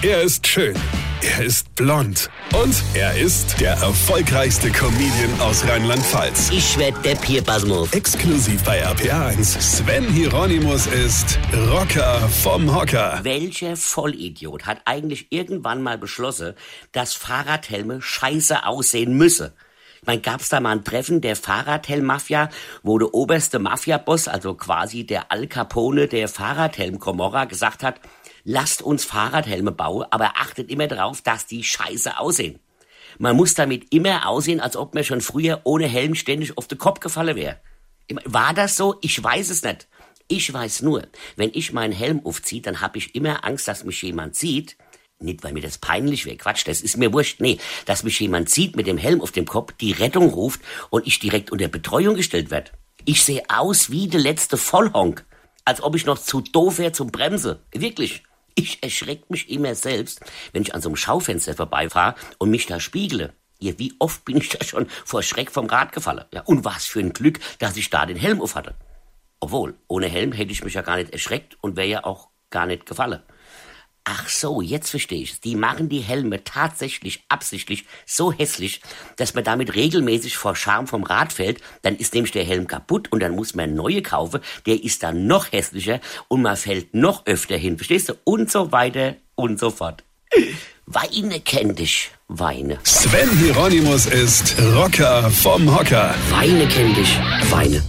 Er ist schön. Er ist blond. Und er ist der erfolgreichste Comedian aus Rheinland-Pfalz. Ich werd der Pierpasmus. Exklusiv bei RPA1. Sven Hieronymus ist Rocker vom Hocker. Welcher Vollidiot hat eigentlich irgendwann mal beschlossen, dass Fahrradhelme scheiße aussehen müsse? Ich meine, gab's da mal ein Treffen der Fahrradhelm-Mafia, wo der oberste Mafia-Boss, also quasi der Al Capone der Fahrradhelm-Komorra, gesagt hat, lasst uns Fahrradhelme bauen, aber achtet immer darauf, dass die scheiße aussehen. Man muss damit immer aussehen, als ob man schon früher ohne Helm ständig auf den Kopf gefallen wäre. War das so? Ich weiß es nicht. Ich weiß nur, wenn ich meinen Helm aufziehe, dann habe ich immer Angst, dass mich jemand sieht. Nicht, weil mir das peinlich wäre, Quatsch, das ist mir wurscht. Nee, dass mich jemand sieht mit dem Helm auf dem Kopf, die Rettung ruft und ich direkt unter Betreuung gestellt werde. Ich sehe aus wie der letzte Vollhonk. Als ob ich noch zu doof wäre zum Bremse. Wirklich. Ich erschreck mich immer selbst, wenn ich an so einem Schaufenster vorbeifahre und mich da spiegle. Ja, wie oft bin ich da schon vor Schreck vom Rad gefallen? Ja, und was für ein Glück, dass ich da den Helm auf hatte. Obwohl, ohne Helm hätte ich mich ja gar nicht erschreckt und wäre ja auch gar nicht gefallen. Ach so, jetzt verstehe ich Die machen die Helme tatsächlich absichtlich so hässlich, dass man damit regelmäßig vor Scham vom Rad fällt. Dann ist nämlich der Helm kaputt und dann muss man neue kaufen. Der ist dann noch hässlicher und man fällt noch öfter hin. Verstehst du? Und so weiter und so fort. Weine kenn dich, Weine. Sven Hieronymus ist Rocker vom Hocker. Weine kenn dich, Weine.